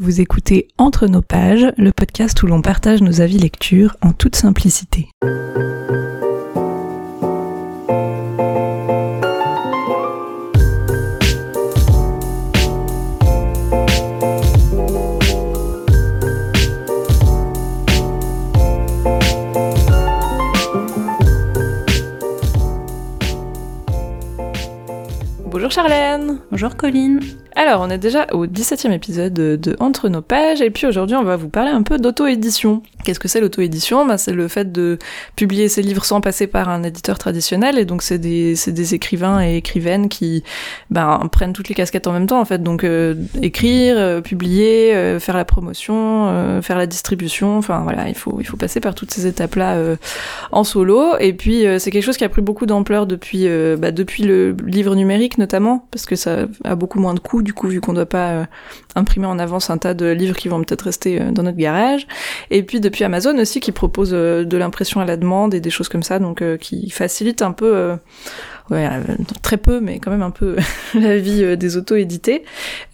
Vous écoutez Entre nos pages, le podcast où l'on partage nos avis lecture en toute simplicité. Bonjour Charlène Bonjour Colline alors, on est déjà au 17e épisode de, Entre nos pages, et puis aujourd'hui, on va vous parler un peu d'auto-édition. Qu'est-ce que c'est l'auto-édition? Bah, C'est le fait de publier ses livres sans passer par un éditeur traditionnel, et donc c'est des, des, écrivains et écrivaines qui ben, prennent toutes les casquettes en même temps, en fait. Donc, euh, écrire, euh, publier, euh, faire la promotion, faire la distribution, enfin voilà, il faut, il faut passer par toutes ces étapes-là en solo, et puis c'est quelque chose qui a pris beaucoup d'ampleur depuis, bah, depuis le livre numérique notamment, parce que ça a beaucoup moins de coûts du coup, vu qu'on doit pas euh, imprimer en avance un tas de livres qui vont peut-être rester euh, dans notre garage. Et puis depuis Amazon aussi, qui propose euh, de l'impression à la demande et des choses comme ça, donc qui facilite un peu, très peu, mais quand même un peu la vie des auto-édités.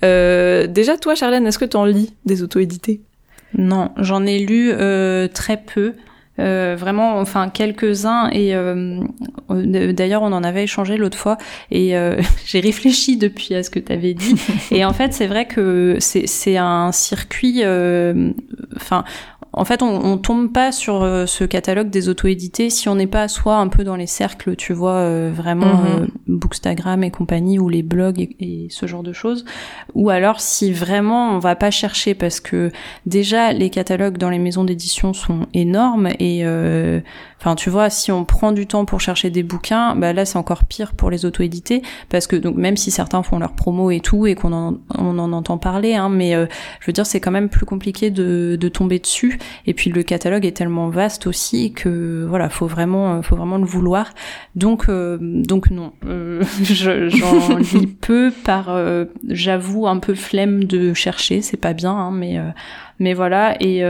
déjà, toi, Charlène, est-ce que tu en lis des auto-édités? Non, j'en ai lu très peu. Euh, vraiment, enfin quelques-uns. Et euh, d'ailleurs, on en avait échangé l'autre fois. Et euh, j'ai réfléchi depuis à ce que tu avais dit. et en fait, c'est vrai que c'est un circuit. Enfin, en fait, on, on tombe pas sur euh, ce catalogue des auto-édités si on n'est pas soit un peu dans les cercles, tu vois, euh, vraiment mhm. euh, Bookstagram et compagnie ou les blogs et, ce genre de choses, ou alors si vraiment on va pas chercher parce que déjà les catalogues dans les maisons d'édition sont énormes et Enfin, tu vois, si on prend du temps pour chercher des bouquins, bah là c'est encore pire pour les auto-édités parce que donc même si certains font leur promo et tout et qu'on en, on en entend parler, hein, mais euh, je veux dire c'est quand même plus compliqué de, de tomber dessus. Et puis le catalogue est tellement vaste aussi que voilà, faut vraiment, faut vraiment le vouloir. Donc euh, donc non, euh, j'en lis peu par, j'avoue un peu flemme de chercher, c'est pas bien, hein, mais mais voilà et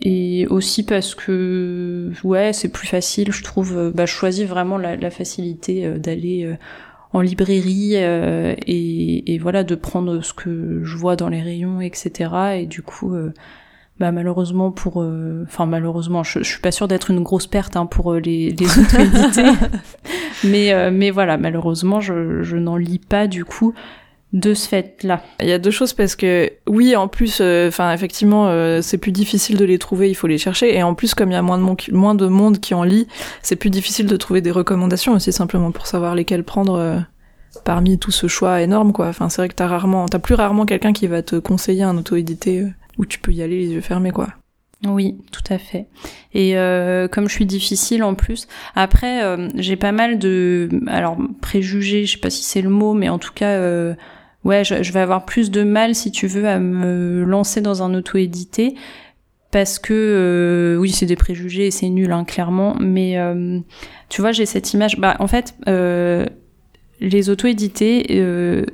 et aussi parce que ouais c'est plus facile je trouve bah je choisis vraiment la, la facilité euh, d'aller euh, en librairie euh, et, et, voilà de prendre ce que je vois dans les rayons etc et du coup bah malheureusement pour enfin malheureusement je, je, suis pas sûre d'être une grosse perte hein, pour les, les autres édités mais mais voilà malheureusement je, je n'en lis pas du coup de ce fait-là. Il y a deux choses parce que oui, en plus, euh, enfin effectivement, euh, c'est plus difficile de les trouver, il faut les chercher, et en plus, comme il y a moins de, monde, moins de monde qui en lit, c'est plus difficile de trouver des recommandations aussi simplement pour savoir lesquelles prendre euh, parmi tout ce choix énorme, quoi. Enfin, c'est vrai que t'as rarement, t'as plus rarement quelqu'un qui va te conseiller un auto-édité où tu peux y aller les yeux fermés, quoi. Oui, tout à fait. Et comme je suis difficile en plus, après j'ai pas mal de, alors préjugés, je sais pas si c'est le mot, mais en tout cas ouais, je, vais avoir plus de mal, si tu veux, à me lancer dans un auto-édité. Parce que, euh, oui, c'est des préjugés et c'est nul, hein, clairement. Mais, euh, tu vois, j'ai cette image. Bah, en fait, euh, les auto-édités,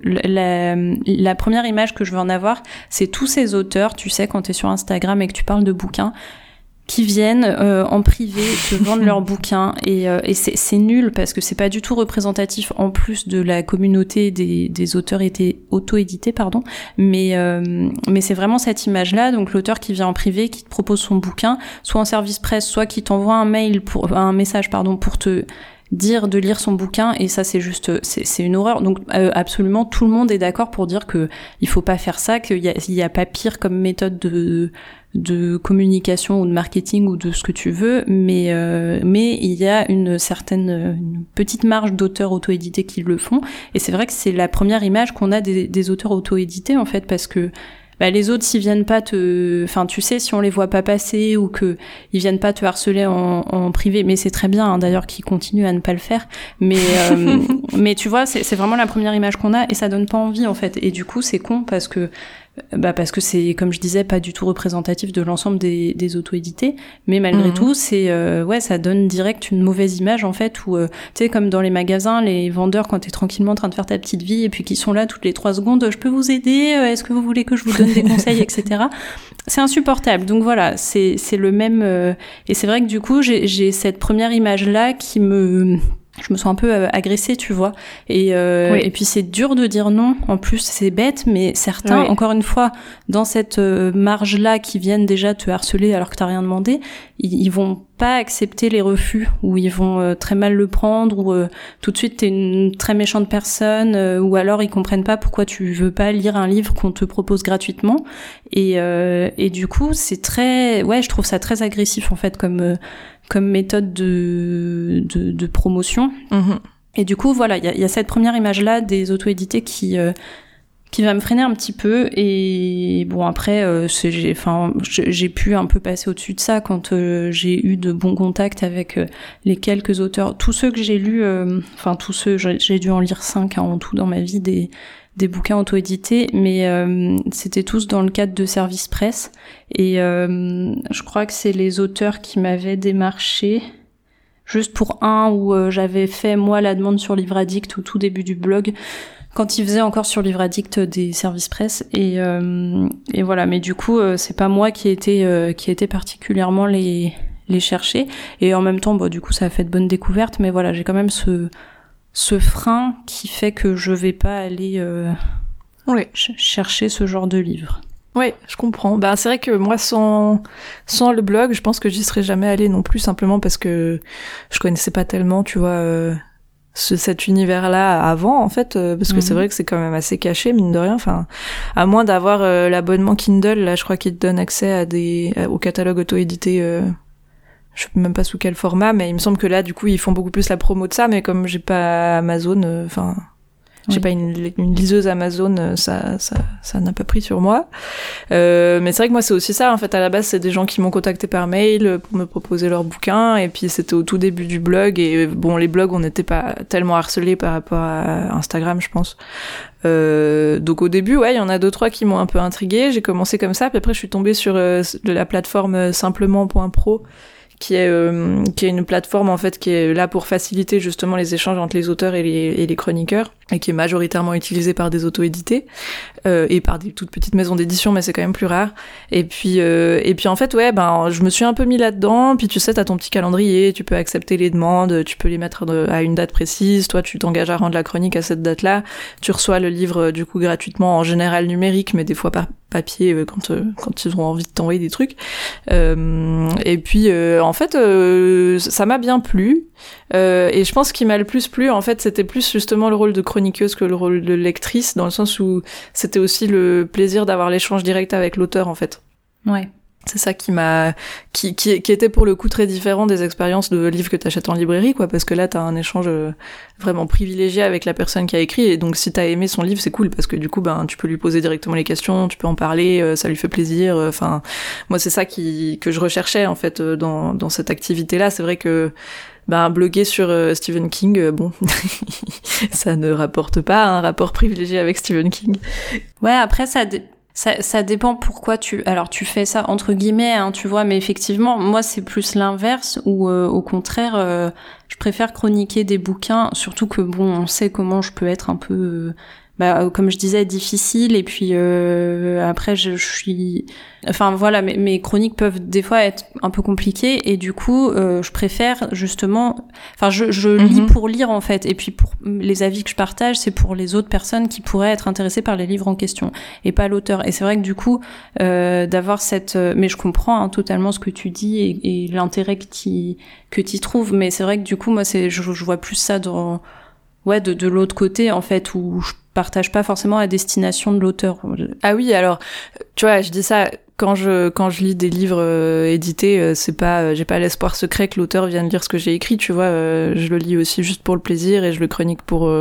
la, la, première image que je veux en avoir, c'est tous ces auteurs, tu sais, quand tu es sur Instagram et que tu parles de bouquins, qui viennent euh, en privé te vendre leurs bouquins. Et, euh, et c'est nul parce que c'est pas du tout représentatif en plus de la communauté des, des auteurs auto-édités pardon. Mais euh, mais c'est vraiment cette image là donc l'auteur qui vient en privé qui te propose son bouquin soit en service presse soit qui t'envoie un mail pour un message pardon pour te dire de lire son bouquin et ça c'est juste c'est une horreur. Donc absolument tout le monde est d'accord pour dire que il faut pas faire ça qu'il y a, a pas pire comme méthode de de communication ou de marketing ou de ce que tu veux, mais euh, mais il y a une certaine une petite marge d'auteurs auto-édités qui le font, et c'est vrai que c'est la première image qu'on a des, des auteurs auto-édités en fait, parce que bah, les autres s'ils viennent pas te enfin tu sais si on les voit pas passer ou que ils viennent pas te harceler en, en privé mais c'est très bien hein, d'ailleurs qu'ils continuent à ne pas le faire. Mais euh, mais tu vois c'est vraiment la première image qu'on a et ça donne pas envie en fait. Et du coup c'est con parce que bah parce que c'est comme je disais pas du tout représentatif de l'ensemble des, des auto-édités. Mais malgré mhm. tout c'est euh, ouais ça donne direct une mauvaise image en fait où euh, tu sais comme dans les magasins les vendeurs quand t'es tranquillement en train de faire ta petite vie et puis qui sont là toutes les trois secondes je peux vous aider euh, est-ce que vous voulez que je vous donne des conseils etc c'est insupportable. Donc voilà c'est c'est le même et c'est vrai que du coup j'ai j'ai cette première image là qui me je me sens un peu euh, agressée, tu vois. Et, euh, et puis c'est dur de dire non. En plus, c'est bête, mais certains, encore une fois, dans cette euh, marge-là, qui viennent déjà te harceler alors que t'as rien demandé, ils, vont pas accepter les refus, ou ils vont très mal le prendre, ou tout de suite t'es une très méchante personne, ou alors ils comprennent pas pourquoi tu veux pas lire un livre qu'on te propose gratuitement. Et, et du coup, c'est très, ouais, je trouve ça très agressif en fait comme comme méthode de, de, promotion. Mhm. Et du coup, voilà, il y a, cette première image-là des auto-édités qui, euh, qui va me freiner un petit peu. Et bon, après, euh, j'ai, enfin, j'ai pu un peu passer au-dessus de ça quand euh, j'ai eu de bons contacts avec les quelques auteurs. Tous ceux que j'ai lus, enfin, tous ceux, j'ai dû en lire cinq hein, en tout dans ma vie, des, des bouquins auto-édités, mais euh, c'était tous dans le cadre de service presse. Et euh, je crois que c'est les auteurs qui m'avaient démarché, juste pour un où euh, j'avais fait moi la demande sur Livre Addict au tout début du blog, quand ils faisaient encore sur Livre Addict des services presse. Et, et voilà, mais du coup, c'est pas moi qui ai été, qui a particulièrement les, les chercher. Et en même temps, du coup, ça a fait de bonnes découvertes, mais voilà, j'ai quand même ce ce frein qui fait que je vais pas aller euh, chercher ce genre de livre. Oui, je comprends. Ben, c'est vrai que moi, sans, sans le blog, je pense que j'y serais jamais allée non plus, simplement parce que je connaissais pas tellement, tu vois, euh, ce, cet univers-là avant, en fait, euh, parce que c'est mhm. vrai que c'est quand même assez caché, mine de rien. Enfin, à moins d'avoir l'abonnement Kindle, là, je crois qu'il te donne accès à des, au catalogue auto-édité je sais même pas sous quel format, mais il me semble que là, du coup, ils font beaucoup plus la promo de ça, mais comme j'ai pas Amazon, euh, enfin, j'ai pas une, liseuse Amazon, euh, ça, ça, ça n'a pas pris sur moi. Euh, mais c'est vrai que moi, c'est aussi ça. En fait, à la base, c'est des gens qui m'ont contacté par mail pour me proposer leurs bouquins. Et puis, c'était au tout début du blog. Et bon, les blogs, on n'était pas tellement harcelés par rapport à Instagram, je pense. Euh, donc au début, ouais, il y en a deux trois qui m'ont un peu intrigué. J'ai commencé comme ça, puis après je suis tombée sur euh, la plateforme simplement.pro qui est euh, qui est une plateforme en fait qui est là pour faciliter justement les échanges entre les auteurs et les, et les chroniqueurs et qui est majoritairement utilisée par des auto-édités euh, et par des toutes petites maisons d'édition mais c'est quand même plus rare et puis euh, et puis en fait ouais ben je me suis un peu mis là-dedans puis tu sais t'as ton petit calendrier tu peux accepter les demandes tu peux les mettre à une date précise toi tu t'engages à rendre la chronique à cette date-là tu reçois le livre du coup gratuitement en général numérique mais des fois par papier euh, quand euh, quand ils ont envie de t'envoyer des trucs. Euh, et puis en fait, ça m'a bien plu. et je pense qu'il m'a le plus plu, en fait, c'était plus justement le rôle de chroniqueuse que le rôle de lectrice, dans le sens où c'était aussi le plaisir d'avoir l'échange direct avec l'auteur, en fait. Ouais. C'est ça qui m'a, qui, qui, qui, était pour le coup très différent des expériences de livres que t'achètes en librairie, quoi, parce que là t'as un échange euh, vraiment privilégié avec la personne qui a écrit, et donc si t'as aimé son livre, c'est cool parce que du coup, ben, tu peux lui poser directement les questions, tu peux en parler, euh, ça lui fait plaisir. Euh, enfin, moi c'est ça qui que je recherchais en fait dans dans cette activité-là. C'est vrai que ben, bloguer sur Stephen King, bon, ça ne rapporte pas un rapport privilégié avec Stephen King. Ouais, après ça. Ça, dépend pourquoi tu. Alors tu fais ça entre guillemets, hein, tu vois, mais effectivement, moi c'est plus l'inverse où euh, au contraire, euh, je préfère chroniquer des bouquins, surtout que bon, on sait comment je peux être un peu euh, bah, euh, comme je disais, difficile. Et puis euh, après, je, suis, enfin voilà, mes, mes, chroniques peuvent des fois être un peu compliquées. Et du coup, euh, je préfère justement, enfin, je, je lis mhm. pour lire en fait. Et puis pour les avis que je partage, c'est pour les autres personnes qui pourraient être intéressées par les livres en question et pas l'auteur. Et c'est vrai que du coup, euh, d'avoir cette, mais je comprends hein, totalement ce que tu dis et, et l'intérêt que tu que tu trouves. Mais c'est vrai que du coup, moi, c'est, je, je vois plus ça dans ouais de, de l'autre côté en fait où je partage pas forcément la destination de l'auteur. Ah oui, alors tu vois, je dis ça quand je quand je lis des livres euh, édités, euh, c'est pas euh, j'ai pas l'espoir secret que l'auteur vienne lire ce que j'ai écrit, tu vois, je le lis aussi juste pour le plaisir et je le chronique pour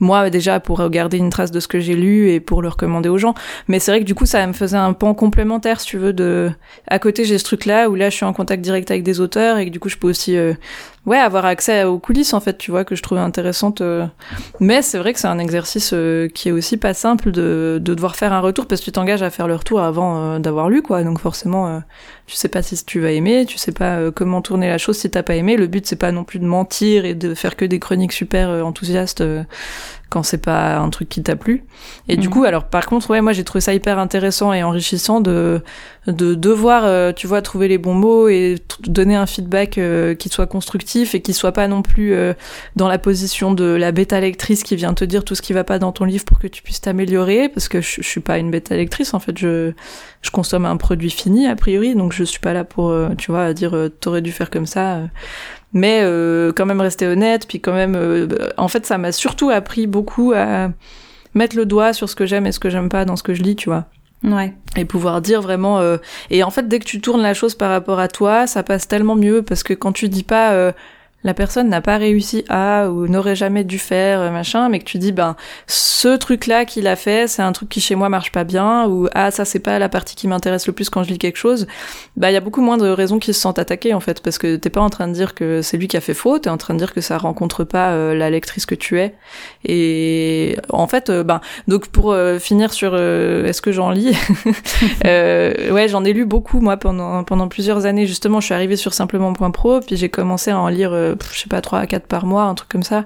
moi déjà pour garder une trace de ce que j'ai lu et pour le recommander aux gens. Mais c'est vrai que du coup ça me faisait un pan complémentaire si tu veux de à côté j'ai ce truc là où là je suis en contact direct avec des auteurs et que du coup je peux aussi ouais, avoir accès aux coulisses en fait, tu vois, que je trouvais intéressante. Euh. Mais c'est vrai que c'est un exercice euh, qui est aussi pas simple de, de devoir faire un retour parce que tu t'engages à faire le retour avant euh, d'avoir lu quoi. Donc forcément, tu sais pas si tu vas aimer, tu sais pas comment tourner la chose si t'as pas aimé. Le but c'est pas non plus de mentir et de faire que des chroniques super enthousiastes quand c'est pas un truc qui t'a plu. Et du Mhm. coup, alors par contre, ouais, moi j'ai trouvé ça hyper intéressant et enrichissant de de devoir, euh, tu vois, trouver les bons mots et donner un feedback euh, qui soit constructif et qui soit pas non plus euh, dans la position de la bêta lectrice qui vient te dire tout ce qui va pas dans ton livre pour que tu puisses t'améliorer parce que je, je suis pas une bêta lectrice en fait je je consomme un produit fini a priori donc je suis pas là pour euh, tu vois dire t'aurais dû faire comme ça. Mais euh, quand même rester honnête puis quand même euh, en fait ça m'a surtout appris beaucoup à mettre le doigt sur ce que j'aime et ce que j'aime pas dans ce que je lis tu vois Ouais. et pouvoir dire vraiment euh, et en fait dès que tu tournes la chose par rapport à toi ça passe tellement mieux parce que quand tu dis pas euh, la personne n'a pas réussi à ou n'aurait jamais dû faire euh, machin mais que tu dis ben ce truc là qu'il a fait c'est un truc qui chez moi marche pas bien ou ah ça c'est pas la partie qui m'intéresse le plus quand je lis quelque chose. Bah il y a beaucoup moins de raisons qu'ils se sentent attaqués en fait parce que t'es pas en train de dire que c'est lui qui a fait faute t'es en train de dire que ça rencontre pas euh, la lectrice que tu es. Et en fait euh, ben donc pour finir sur est-ce que j'en lis ouais j'en ai lu beaucoup moi pendant plusieurs années. Justement je suis arrivée sur simplement.pro puis j'ai commencé à en lire je sais pas 3 à 4 par mois un truc comme ça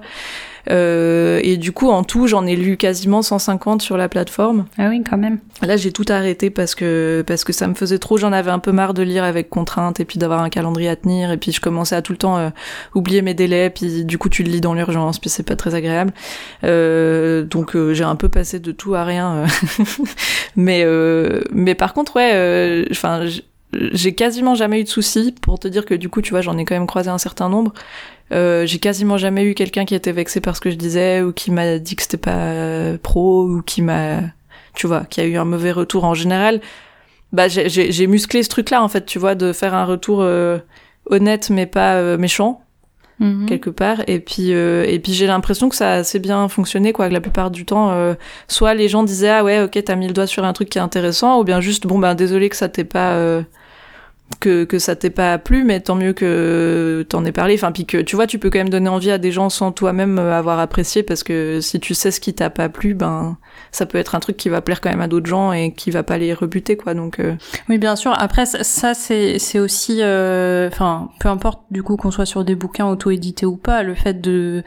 euh, et du coup en tout j'en ai lu quasiment 150 sur la plateforme Ah oui, quand même. Là, j'ai tout arrêté parce que parce que ça me faisait trop. J'en avais un peu marre de lire avec contrainte et puis d'avoir un calendrier à tenir et puis je commençais à tout le temps euh, oublier mes délais. Puis du coup, tu le lis dans l'urgence, puis c'est pas très agréable. Euh, donc j'ai un peu passé de tout à rien. mais mais par contre, ouais, enfin. J'ai quasiment jamais eu de soucis pour te dire que du coup tu vois j'en ai quand même croisé un certain nombre euh, j'ai quasiment jamais eu quelqu'un qui était vexé par ce que je disais ou qui m'a dit que c'était pas euh, pro ou qui m'a tu vois, qui a eu un mauvais retour en général, bah j'ai- musclé ce truc-là en fait, tu vois, de faire un retour euh, honnête mais pas euh, méchant Mhm. quelque part. Et puis euh, et puis j'ai l'impression que ça a assez bien fonctionné quoi. Que la plupart du temps, euh, soit les gens disaient ah ouais ok t'as mis le doigt sur un truc qui est intéressant, ou bien juste bon ben désolé que ça t'ait pas euh, que, que ça t'ait pas plu, mais tant mieux que t'en aies parlé. Enfin, puis que tu vois, tu peux quand même donner envie à des gens sans toi-même euh, avoir apprécié, parce que si tu sais ce qui t'a pas plu, ben ça peut être un truc qui va plaire quand même à d'autres gens et qui va pas les rebuter, quoi. Donc euh, Oui, bien sûr. Après, ça, c'est c'est aussi, euh, enfin, peu importe du coup qu'on soit sur des bouquins auto-édités ou pas, le fait de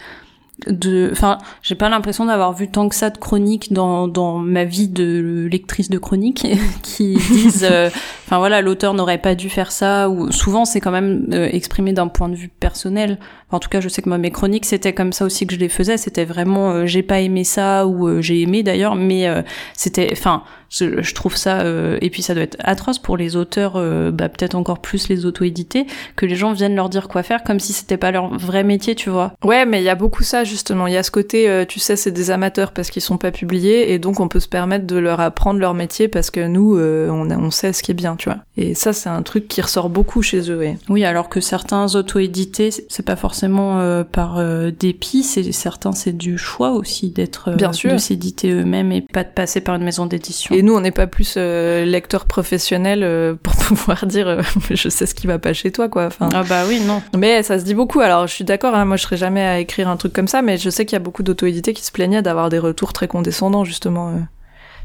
de enfin j'ai pas l'impression d'avoir vu tant que ça de chroniques dans dans ma vie de lectrice de chroniques qui disent euh, enfin voilà l'auteur n'aurait pas dû faire ça ou souvent c'est quand même euh, exprimé d'un point de vue personnel en tout cas je sais que moi mes chroniques c'était comme ça aussi que je les faisais c'était vraiment euh, j'ai pas aimé ça ou euh, j'ai aimé d'ailleurs mais euh, c'était enfin je, je trouve ça euh, et puis ça doit être atroce pour les auteurs euh, bah, peut-être encore plus les auto-édités que les gens viennent leur dire quoi faire comme si c'était pas leur vrai métier tu vois ouais, mais il y a beaucoup ça justement. Il y a ce côté, euh, tu sais, c'est des amateurs parce qu'ils sont pas publiés, et donc on peut se permettre de leur apprendre leur métier parce que nous, euh, on, on sait ce qui est bien, tu vois. Et ça, c'est un truc qui ressort beaucoup chez eux. Ouais. Oui, alors que certains auto-édités, c'est pas forcément euh, par euh, dépit, c'est certains c'est du choix aussi d'être euh, Bien sûr. de s'éditer eux-mêmes et pas de passer par une maison d'édition. Et nous, on n'est pas plus euh, lecteurs professionnels euh, pour pouvoir dire je sais ce qui va pas chez toi, quoi. Enfin, Ah bah oui, non. mais ça se dit beaucoup. Alors, je suis d'accord. Hein, moi, je serais jamais à écrire un truc comme ça, mais je sais qu'il y a beaucoup d'auto-édités qui se plaignaient d'avoir des retours très condescendants, justement.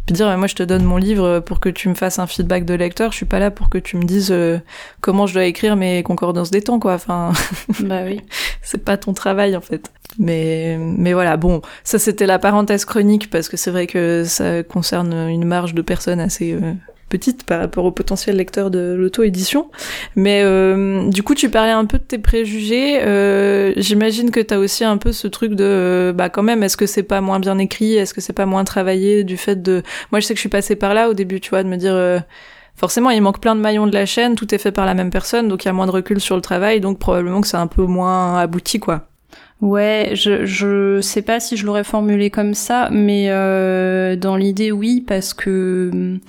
Puis dire, moi, je te donne mon livre pour que tu me fasses un feedback de lecteur. Je suis pas là pour que tu me dises euh, comment je dois écrire mes concordances des temps, quoi. Enfin, bah oui. c'est pas ton travail en fait. Mais mais voilà, bon, ça c'était la parenthèse chronique parce que c'est vrai que ça concerne une marge de personnes assez euh, petite par rapport au potentiel lecteur de l'auto-édition. Mais euh, du coup, tu parlais un peu de tes préjugés. Euh, J'imagine que t'as aussi un peu ce truc de, euh, bah quand même, est-ce que c'est pas moins bien écrit, est-ce que c'est pas moins travaillé du fait de. Moi, je sais que je suis passée par là au début, tu vois, de me dire. Forcément, il manque plein de maillons de la chaîne, tout est fait par la même personne, donc il y a moins de recul sur le travail, donc probablement que c'est un peu moins abouti, quoi. Ouais, je je sais pas si je l'aurais formulé comme ça, mais euh, dans l'idée oui parce que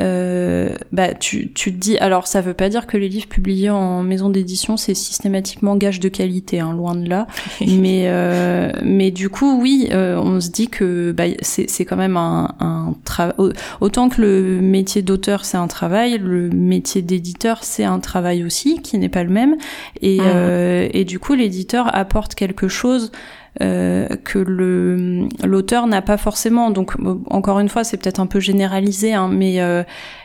euh, bah tu tu te dis alors ça veut pas dire que les livres publiés en maison d'édition c'est systématiquement gage de qualité, hein, loin de là. mais euh, mais du coup oui, euh, on se dit que bah, c'est c'est quand même un un travail autant que le métier d'auteur c'est un travail, le métier d'éditeur c'est un travail aussi qui n'est pas le même et euh, et du coup l'éditeur apporte quelque chose euh, que le l'auteur n'a pas forcément. Donc euh, encore une fois, c'est peut-être un peu généralisé, hein, mais euh,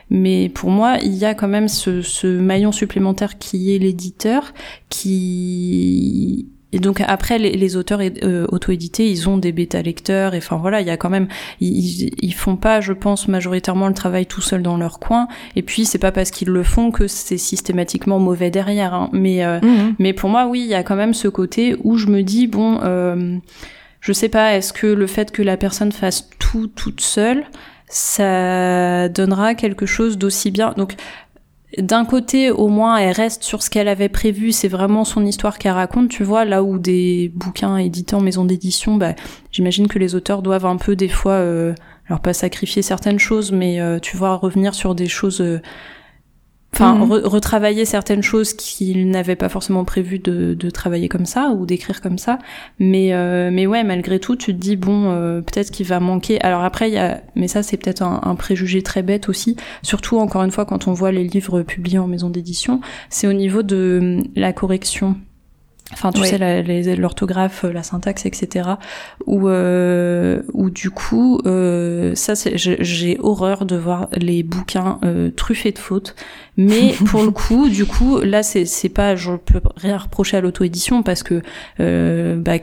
mais pour moi, il y a quand même ce, ce maillon supplémentaire qui est l'éditeur, qui et donc après les, les auteurs euh, auto-édités, ils ont des bêta lecteurs et enfin voilà, il y a quand même ils, ils font pas, je pense majoritairement le travail tout seul dans leur coin. Et puis c'est pas parce qu'ils le font que c'est systématiquement mauvais derrière. Hein. Mais euh, Mhm. mais pour moi, oui, il y a quand même ce côté où je me dis bon, euh, je sais pas, est-ce que le fait que la personne fasse tout toute seule, ça donnera quelque chose d'aussi bien. Donc d'un côté, au moins, elle reste sur ce qu'elle avait prévu. C'est vraiment son histoire qu'elle raconte, tu vois. Là où des bouquins édités en maison d'édition, bah, j'imagine que les auteurs doivent un peu des fois, euh, alors pas sacrifier certaines choses, mais euh, tu vois, revenir sur des choses. Enfin, Mhm. re- retravailler certaines choses qu'ils n'avaient pas forcément prévu de, de travailler comme ça ou d'écrire comme ça. Mais, euh, mais ouais, malgré tout, tu te dis, bon, euh, peut-être qu'il va manquer. Alors après, il y a, mais ça, c'est peut-être un, un préjugé très bête aussi. Surtout, encore une fois, quand on voit les livres publiés en maison d'édition, c'est au niveau de la correction. Enfin, tu sais, l'orthographe, la syntaxe, etc. Où, euh, où du coup, euh, ça, c'est- j'ai horreur de voir les bouquins euh, truffés de fautes. Mais pour le coup, du coup, là, c'est c'est pas, je peux rien reprocher à l'auto-édition parce que euh, bah,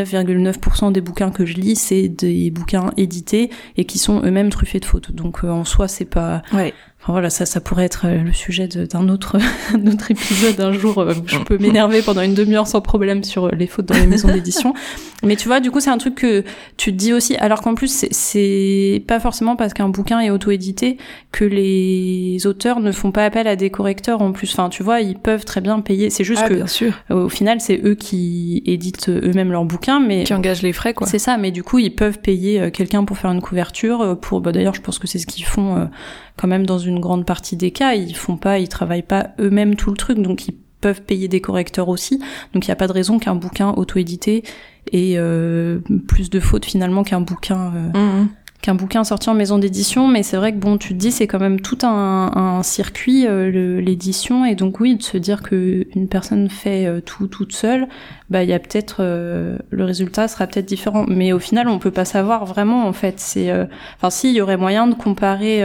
99,9% des bouquins que je lis, c'est des bouquins édités et qui sont eux-mêmes truffés de fautes. Donc euh, en soi, c'est pas. Ouais. Enfin voilà, ça, ça pourrait être euh, le sujet d'un autre, autre épisode un jour. euh, où je peux m'énerver pendant une demi-heure sans problème sur euh, les fautes dans les maisons d'édition. Mais tu vois, du coup, c'est un truc que tu te dis aussi. Alors qu'en plus, c'est- pas forcément parce qu'un bouquin est auto-édité que les auteurs ne font pas appel à des correcteurs en plus. Enfin, tu vois, ils peuvent très bien payer. C'est juste Ah, que bien sûr. au final, c'est eux qui éditent eux-mêmes leurs bouquins, mais Qui engage les frais, quoi. c'est ça, mais du coup, ils peuvent payer quelqu'un pour faire une couverture. Pour, bah, d'ailleurs, je pense que c'est ce qu'ils font quand même dans une grande partie des cas. Ils font pas, ils travaillent pas eux-mêmes tout le truc, donc ils peuvent payer des correcteurs aussi. Donc il n'y a pas de raison qu'un bouquin auto-édité ait euh, plus de fautes finalement qu'un bouquin. euh, Mhm. Qu'un bouquin sorti en maison d'édition, mais c'est vrai que bon, tu te dis c'est quand même tout un, circuit euh, l'édition. Et donc oui de se dire que une personne fait euh, tout toute seule, bah il y a peut-être euh, le résultat sera peut-être différent, mais au final on peut pas savoir vraiment en fait. C'est enfin si il y aurait moyen de comparer,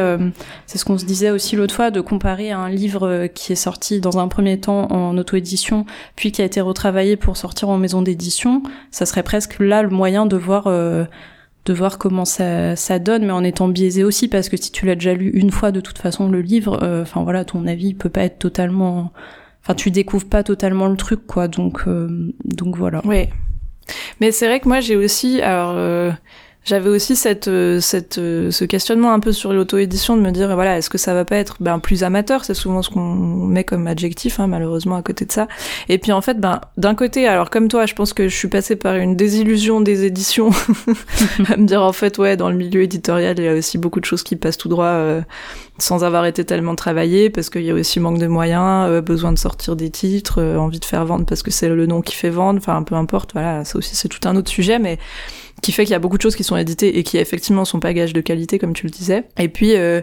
c'est ce qu'on se disait aussi l'autre fois, de comparer un livre qui est sorti dans un premier temps en auto-édition puis qui a été retravaillé pour sortir en maison d'édition, ça serait presque là le moyen de voir de voir comment ça, ça donne, mais en étant biaisé aussi, parce que si tu l'as déjà lu une fois, de toute façon, le livre, euh, enfin voilà, ton avis peut pas être totalement, enfin tu découvres pas totalement le truc, quoi. Donc, euh, donc voilà. Ouais. Mais c'est vrai que moi j'ai aussi, alors euh, j'avais aussi cette, euh, cette, euh, ce questionnement un peu sur l'auto-édition de me dire voilà est-ce que ça va pas être ben plus amateur? C'est souvent ce qu'on met comme adjectif hein, malheureusement à côté de ça. Et puis en fait ben d'un côté alors comme toi je pense que je suis passée par une désillusion des éditions à me dire en fait ouais dans le milieu éditorial il y a aussi beaucoup de choses qui passent tout droit euh, sans avoir été tellement travaillé parce qu'il y a aussi manque de moyens besoin de sortir des titres envie de faire vendre parce que c'est le nom qui fait vendre enfin peu importe voilà ça aussi c'est tout un autre sujet mais qui fait qu'il y a beaucoup de choses qui sont éditées et qui effectivement sont pas gages de qualité comme tu le disais. Et puis euh,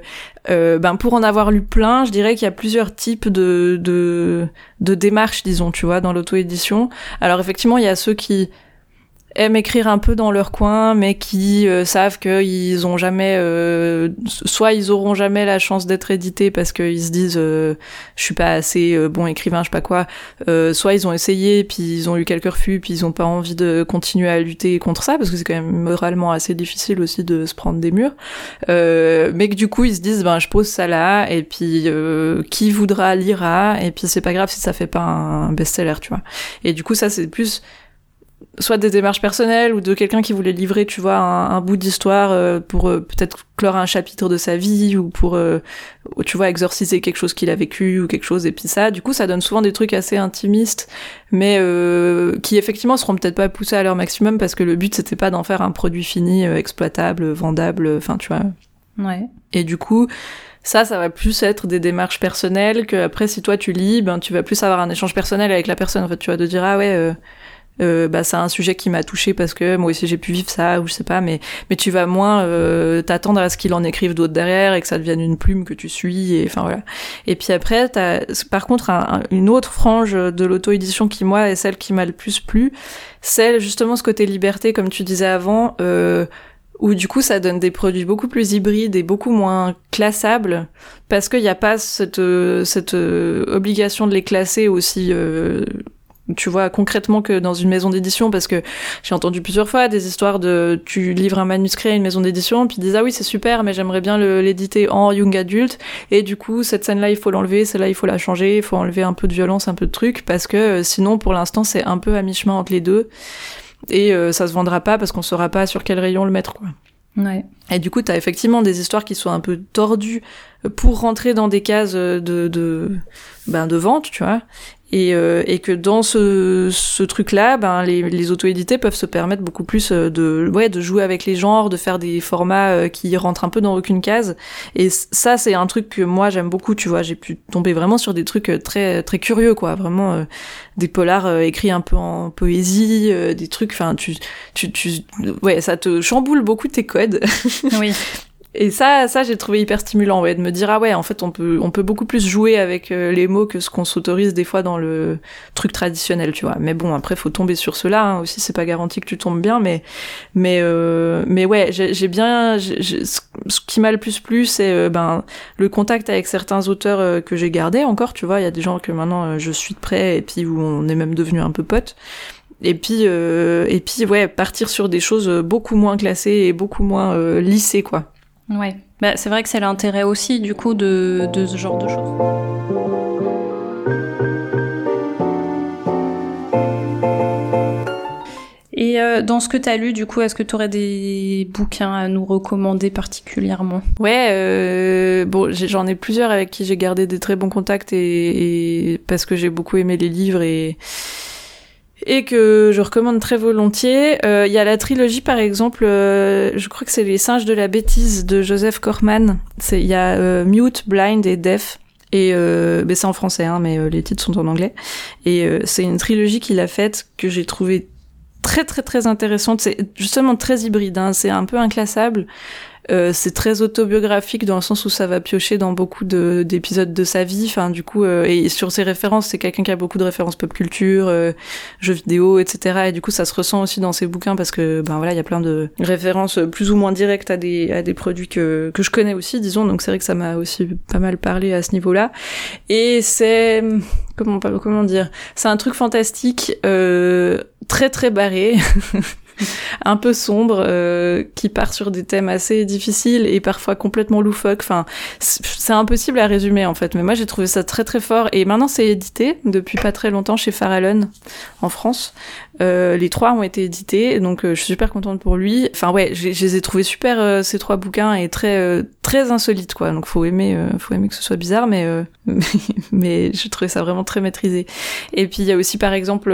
euh, ben pour en avoir lu plein, je dirais qu'il y a plusieurs types de de, de démarches disons, tu vois, dans l'auto-édition. Alors effectivement, il y a ceux qui aiment écrire un peu dans leur coin, mais qui euh, savent qu'ils ont jamais, euh, soit ils auront jamais la chance d'être édités parce qu'ils se disent euh, je suis pas assez euh, bon écrivain, je sais pas quoi. Euh, soit ils ont essayé, puis ils ont eu quelques refus, puis ils ont pas envie de continuer à lutter contre ça parce que c'est quand même moralement assez difficile aussi de se prendre des murs. Mais que du coup ils se disent ben je pose ça là et puis qui voudra lira et puis c'est pas grave si ça fait pas un best-seller, tu vois. Et du coup ça c'est plus soit des démarches personnelles ou de quelqu'un qui voulait livrer, tu vois, un, un bout d'histoire euh, pour euh, peut-être clore un chapitre de sa vie ou pour, euh, tu vois, exorciser quelque chose qu'il a vécu ou quelque chose. Et puis ça, du coup, ça donne souvent des trucs assez intimistes, mais qui effectivement seront peut-être pas poussés à leur maximum parce que le but c'était pas d'en faire un produit fini, exploitable, vendable, enfin, tu vois. Ouais. Et du coup, ça, ça va plus être des démarches personnelles que après, si toi tu lis, ben tu vas plus avoir un échange personnel avec la personne. En fait, tu vas te dire ah ouais. Euh, euh, bah c'est un sujet qui m'a touché parce que moi aussi j'ai pu vivre ça ou je sais pas mais mais tu vas moins euh, t'attendre à ce qu'il en écrive d'autres derrière et que ça devienne une plume que tu suis et enfin voilà. Et puis après t'as par contre un, un, une autre frange de l'auto édition qui moi est celle qui m'a le plus plu c'est justement ce côté liberté comme tu disais avant euh, où du coup ça donne des produits beaucoup plus hybrides et beaucoup moins classables parce qu'il n'y a pas cette, cette obligation de les classer aussi euh, tu vois, concrètement que dans une maison d'édition, parce que j'ai entendu plusieurs fois des histoires de tu livres un manuscrit à une maison d'édition, puis ils disent ah oui c'est super, mais j'aimerais bien l'éditer en young adulte, et du coup cette scène-là il faut l'enlever, celle-là il faut la changer, il faut enlever un peu de violence, un peu de truc, parce que euh, sinon pour l'instant c'est un peu à mi-chemin entre les deux, et euh, ça se vendra pas parce qu'on saura pas sur quel rayon le mettre quoi. Ouais. Et du coup, t'as effectivement des histoires qui sont un peu tordues pour rentrer dans des cases de, de, ben, de vente, tu vois. Et, euh, et que dans ce, ce truc-là, ben, les, les auto-édités peuvent se permettre beaucoup plus euh, de, ouais, de jouer avec les genres, de faire des formats euh, qui rentrent un peu dans aucune case. Et ça, c'est un truc que moi j'aime beaucoup, tu vois. J'ai pu tomber vraiment sur des trucs très très curieux, quoi. Vraiment des polars écrits un peu en poésie, des trucs. Enfin, tu, tu, tu, ouais, ça te chamboule beaucoup tes codes. Oui. Et ça, ça j'ai trouvé hyper stimulant, ouais, de me dire ah ouais, en fait on peut, on peut beaucoup plus jouer avec euh, les mots que ce qu'on s'autorise des fois dans le truc traditionnel, tu vois. Mais bon, après faut tomber sur cela hein, aussi, c'est pas garanti que tu tombes bien, mais mais euh, mais ouais, j'ai bien, ce qui m'a le plus plu, c'est euh, ben le contact avec certains auteurs que j'ai gardé encore, tu vois. Il y a des gens que maintenant je suis de près et puis où on est même devenu un peu potes et puis et puis ouais partir sur des choses beaucoup moins classées et beaucoup moins lissées quoi Ouais, bah, c'est vrai que c'est l'intérêt aussi du coup de, de, ce genre de choses. Et euh, dans ce que tu as lu, du coup, est-ce que tu aurais des bouquins à nous recommander particulièrement? Ouais, euh, bon, j'en ai plusieurs avec qui j'ai gardé des très bons contacts et, et parce que j'ai beaucoup aimé les livres et et que je recommande très volontiers. Euh, il y a la trilogie par exemple, euh, je crois que c'est Les singes de la bêtise de Joseph Corman. Il y a euh, Mute, Blind et Deaf. Et ben c'est en français, hein, mais les titres sont en anglais. Et c'est une trilogie qu'il a faite que j'ai trouvé très très très intéressante. C'est justement très hybride. Hein. C'est un peu inclassable. Euh, c'est très autobiographique dans le sens où ça va piocher dans beaucoup d'épisodes de, sa vie. Enfin, du coup, euh, et sur ses références, c'est quelqu'un qui a beaucoup de références pop culture, euh, jeux vidéo, etc. Et du coup, ça se ressent aussi dans ses bouquins parce que, ben voilà, il y a plein de références plus ou moins directes à des à des produits que que je connais aussi, disons. Donc c'est vrai que ça m'a aussi pas mal parlé à ce niveau-là. Et c'est comment comment dire, c'est un truc fantastique, très très barré. un peu sombre, euh, qui part sur des thèmes assez difficiles et parfois complètement loufoques. Enfin, c'est impossible à résumer en fait, mais moi j'ai trouvé ça très très fort. Et maintenant c'est édité depuis pas très longtemps chez Farallon en France. Euh, les trois ont été édités, donc euh, je suis super contente pour lui. Enfin ouais, je les ai trouvés super euh, ces trois bouquins et très euh, très insolites quoi. Donc faut aimer, faut aimer que ce soit bizarre, mais mais, mais je trouvais ça vraiment très maîtrisé. Et puis il y a aussi par exemple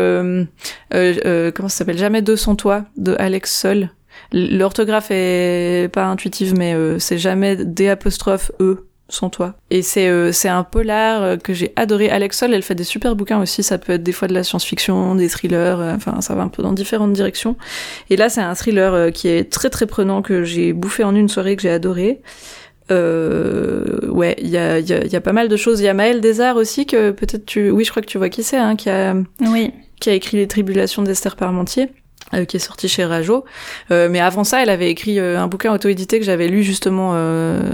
comment ça s'appelle? Jamais deux sans toi de Alex Sol. L'orthographe est pas intuitive, mais c'est jamais D apostrophe E sans toi. Et c'est euh, c'est un polar euh, que j'ai adoré. Alex Sol, elle fait des super bouquins aussi. Ça peut être des fois de la science-fiction, des thrillers. Euh, enfin, ça va un peu dans différentes directions. Et là, c'est un thriller qui est très très prenant que j'ai bouffé en une soirée que j'ai adoré. Euh, ouais, il y a, y, a, y a pas mal de choses. Il y a Maëlle Desarts aussi que peut-être tu, oui, je crois que tu vois qui c'est, hein, qui a, oui, qui a écrit les Tribulations d'Esther Parmentier. Euh, qui est sorti chez Rajo. Euh, mais avant ça, elle avait écrit euh, un bouquin auto-édité que j'avais lu justement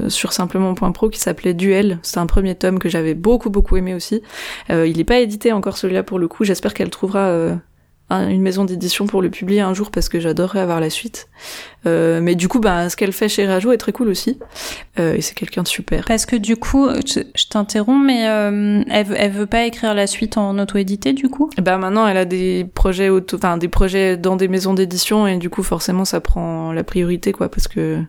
sur simplement.pro qui s'appelait Duel. C'est un premier tome que j'avais beaucoup beaucoup aimé aussi. il n'est pas édité encore celui-là pour le coup. J'espère qu'elle trouvera une maison d'édition pour le publier un jour parce que j'adorerais avoir la suite. Euh, mais du coup, bah, ce qu'elle fait chez Rajo est très cool aussi. Euh, et c'est quelqu'un de super. Parce que du coup, je, t'interromps, mais euh, elle, veut, elle veut pas écrire la suite en auto-édité du coup? Bah maintenant, elle a des projets auto, enfin des projets dans des maisons d'édition et du coup, forcément, ça prend la priorité, quoi, parce que.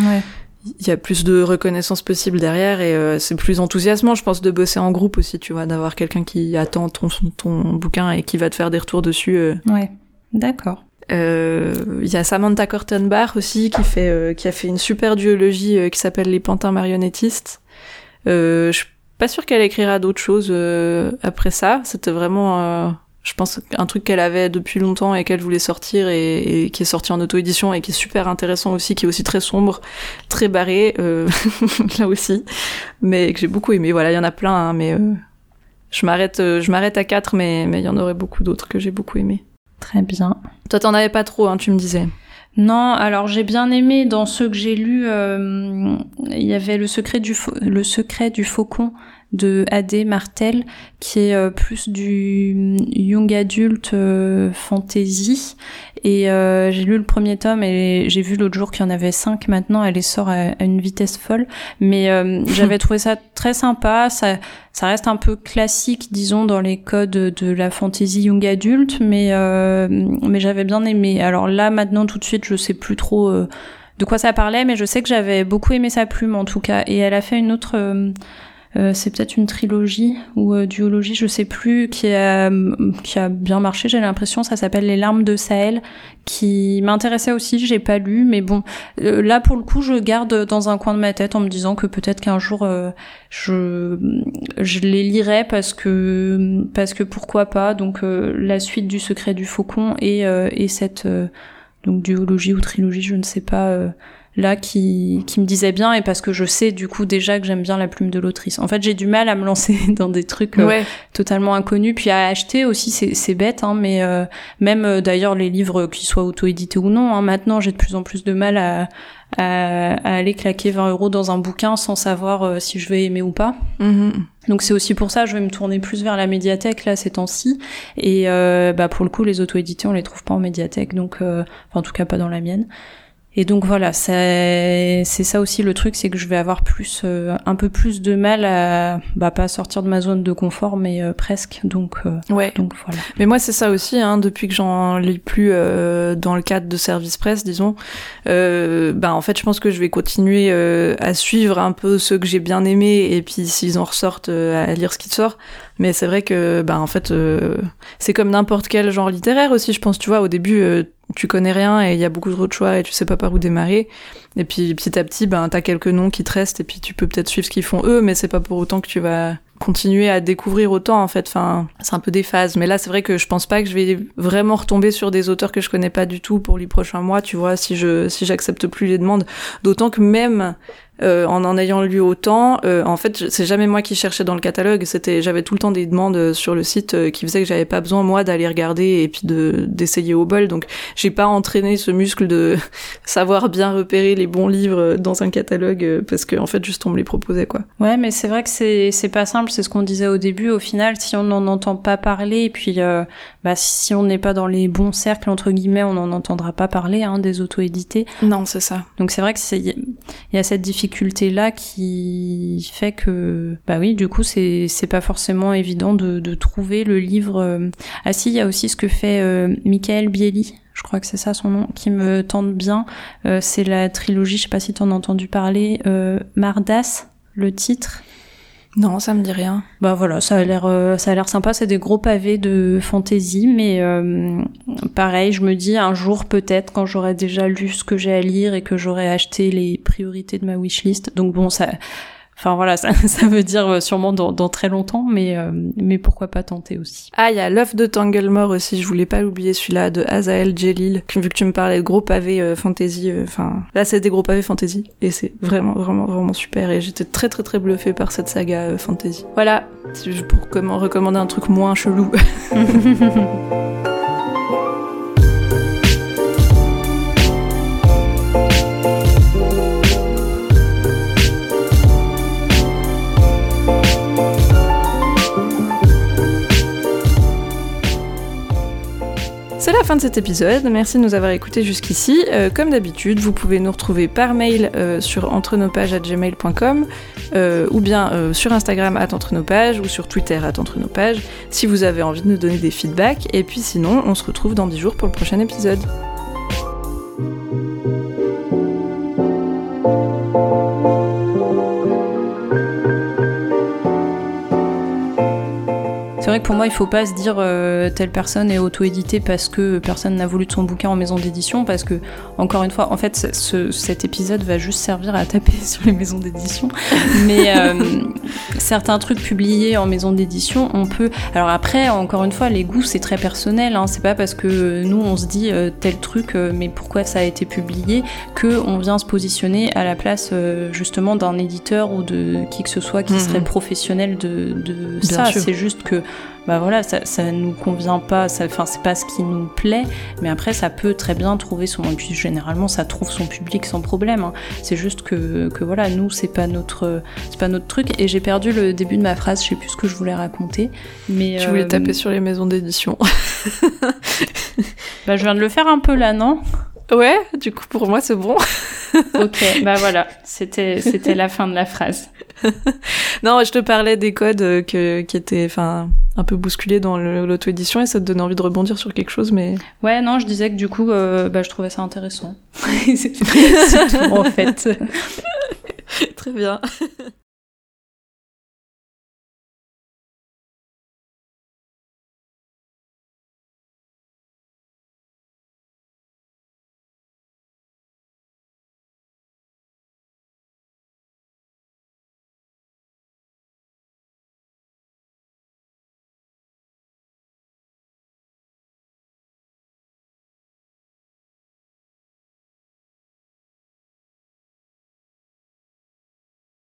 Ouais il y a plus de reconnaissance possible derrière et euh, c'est plus enthousiasmant, je pense, de bosser en groupe aussi, tu vois, d'avoir quelqu'un qui attend ton, ton bouquin et qui va te faire des retours dessus. Euh. Ouais, d'accord. Euh, il y a Samantha Kortenbach aussi qui fait qui a fait une super duologie qui s'appelle Les Pantins marionnettistes. je suis pas sûre qu'elle écrira d'autres choses après ça. C'était vraiment je pense un truc qu'elle avait depuis longtemps et qu'elle voulait sortir et, qui est sorti en auto-édition et qui est super intéressant aussi, qui est aussi très sombre, très barré, euh, là aussi, mais que j'ai beaucoup aimé. Voilà, il y en a plein, hein, mais euh, je m'arrête, euh, je m'arrête à quatre, mais mais il y en aurait beaucoup d'autres que j'ai beaucoup aimé. Très bien. Toi, t'en avais pas trop, hein, tu me disais. Non, alors j'ai bien aimé dans ceux que j'ai lus, il y avait le secret du le secret du faucon de A.D. Martel, qui est euh, plus du young adulte euh, fantasy. Et euh, j'ai lu le premier tome et j'ai vu l'autre jour qu'il y en avait cinq maintenant. Elle les sort à, une vitesse folle. Mais j'avais trouvé ça très sympa. Ça, ça reste un peu classique, disons, dans les codes de la fantasy young adulte. Mais, mais j'avais bien aimé. Alors là, maintenant, tout de suite, je sais plus trop de quoi ça parlait, mais je sais que j'avais beaucoup aimé sa plume en tout cas. Et elle a fait une autre euh, c'est peut-être une trilogie ou euh, duologie, je sais plus, qui a, qui a bien marché, j'ai l'impression. Ça s'appelle Les larmes de Sahel, qui m'intéressait aussi, j'ai pas lu, mais bon, euh, là pour le coup, je garde dans un coin de ma tête en me disant que peut-être qu'un jour je, je les lirai parce que, parce que pourquoi pas. Donc la suite du Secret du Faucon et, et cette donc duologie ou trilogie, je ne sais pas là qui, qui me disait bien et parce que je sais du coup déjà que j'aime bien la plume de l'autrice. En fait, j'ai du mal à me lancer dans des trucs euh, totalement inconnus, puis à acheter aussi, c'est bête, hein, mais euh, même euh, d'ailleurs les livres qui soient auto-édités ou non, hein, maintenant j'ai de plus en plus de mal à, à, aller claquer 20 euros dans un bouquin sans savoir si je vais aimer ou pas. Mm-hmm. Donc c'est aussi pour ça je vais me tourner plus vers la médiathèque là ces temps-ci. Et bah pour le coup les auto-édités on les trouve pas en médiathèque, donc enfin, en tout cas pas dans la mienne. Et donc voilà, c'est ça aussi le truc, c'est que je vais avoir plus, euh, un peu plus de mal à, bah, pas sortir de ma zone de confort, mais euh, presque. Donc, euh, ouais. donc voilà. Mais moi c'est ça aussi, hein, depuis que j'en lis plus dans le cadre de service presse, disons. bah en fait, je pense que je vais continuer à suivre un peu ceux que j'ai bien aimés, et puis s'ils en ressortent, à lire ce qui sort. Mais c'est vrai que, bah en fait, c'est comme n'importe quel genre littéraire aussi. Je pense, tu vois, au début tu connais rien et il y a beaucoup trop de choix et tu sais pas par où démarrer. Et puis petit à petit, ben t'as quelques noms qui te restent et puis tu peux peut-être suivre ce qu'ils font eux, mais c'est pas pour autant que tu vas continuer à découvrir autant en fait. Enfin, c'est un peu des phases. Mais là, c'est vrai que je pense pas que je vais vraiment retomber sur des auteurs que je connais pas du tout pour les prochains mois. Tu vois, si je si j'accepte plus les demandes, d'autant que même euh, en en ayant lu autant, euh, en fait, c'est jamais moi qui cherchais dans le catalogue. C'était, j'avais tout le temps des demandes euh, sur le site qui faisaient que j'avais pas besoin moi d'aller regarder et puis de d'essayer au bol. Donc, j'ai pas entraîné ce muscle de savoir bien repérer les bons livres dans un catalogue parce que en fait, juste on me les proposait quoi. Ouais, mais c'est vrai que c'est c'est pas simple. C'est ce qu'on disait au début. Au final, si on n'en entend pas parler, et puis bah si on n'est pas dans les bons cercles entre guillemets, on n'en entendra pas parler hein, des auto-édités. Non, c'est ça. Donc c'est vrai que il y a cette difficulté difficulté là qui fait que bah oui du coup c'est pas forcément évident de, de trouver le livre euh. ah si il y a aussi ce que fait euh, Michael Bieli je crois que c'est ça son nom qui me tente bien euh, c'est la trilogie je sais pas si t'en as entendu parler Mardas le titre non, ça me dit rien. Bah voilà, ça a l'air, euh, ça a l'air sympa. C'est des gros pavés de fantaisie, mais euh, pareil, je me dis un jour peut-être quand j'aurai déjà lu ce que j'ai à lire et que j'aurai acheté les priorités de ma wishlist. Donc bon, ça, Enfin voilà, ça, ça veut dire euh, sûrement dans, dans très longtemps, mais, euh, mais pourquoi pas tenter aussi. Ah, il y a l'œuf de Tanglemore aussi, je voulais pas l'oublier celui-là, de Azael Jelil, vu que tu me parlais de gros pavés euh, fantasy, enfin là c'est des gros pavés fantasy, et c'est vraiment vraiment vraiment super, et j'étais très très très bluffée par cette saga fantasy. Voilà, pour comment recommander un truc moins chelou. C'est la fin de cet épisode, merci de nous avoir écoutés jusqu'ici. Euh, comme d'habitude, vous pouvez nous retrouver par mail euh, sur entrenospages.gmail.com euh, ou bien sur Instagram à entrenospages ou sur Twitter à entrenospages si vous avez envie de nous donner des feedbacks. Et puis sinon, on se retrouve dans 10 jours pour le prochain épisode. Pour moi, il faut pas se dire euh, telle personne est auto-éditée parce que personne n'a voulu de son bouquin en maison d'édition, parce que, encore une fois, en fait, cet épisode va juste servir à taper sur les maisons d'édition. Mais euh, certains trucs publiés en maison d'édition, on peut. Alors après, encore une fois, les goûts, c'est très personnel. Hein. C'est pas parce que nous, on se dit euh, tel truc, mais pourquoi ça a été publié, que on vient se positionner à la place justement d'un éditeur ou de qui que ce soit qui mhm. serait professionnel de, de ça. C'est juste que bah voilà, ça, ça nous convient pas, enfin c'est pas ce qui nous plaît, mais après ça peut très bien trouver son, et puis généralement ça trouve son public sans problème. Hein. C'est juste que, que voilà, nous c'est pas notre, c'est pas notre truc. Et j'ai perdu le début de ma phrase, je sais plus ce que je voulais raconter, mais. Tu voulais taper sur les maisons d'édition. bah je viens de le faire un peu là, non? Ouais, du coup pour moi c'est bon. ok, bah voilà, c'était c'était la fin de la phrase. non, je te parlais des codes euh, que, qui étaient enfin un peu bousculés dans l'auto-édition et ça te donnait envie de rebondir sur quelque chose, mais. Ouais, non, je disais que du coup, euh, bah, je trouvais ça intéressant. c'est tout en fait. Très bien.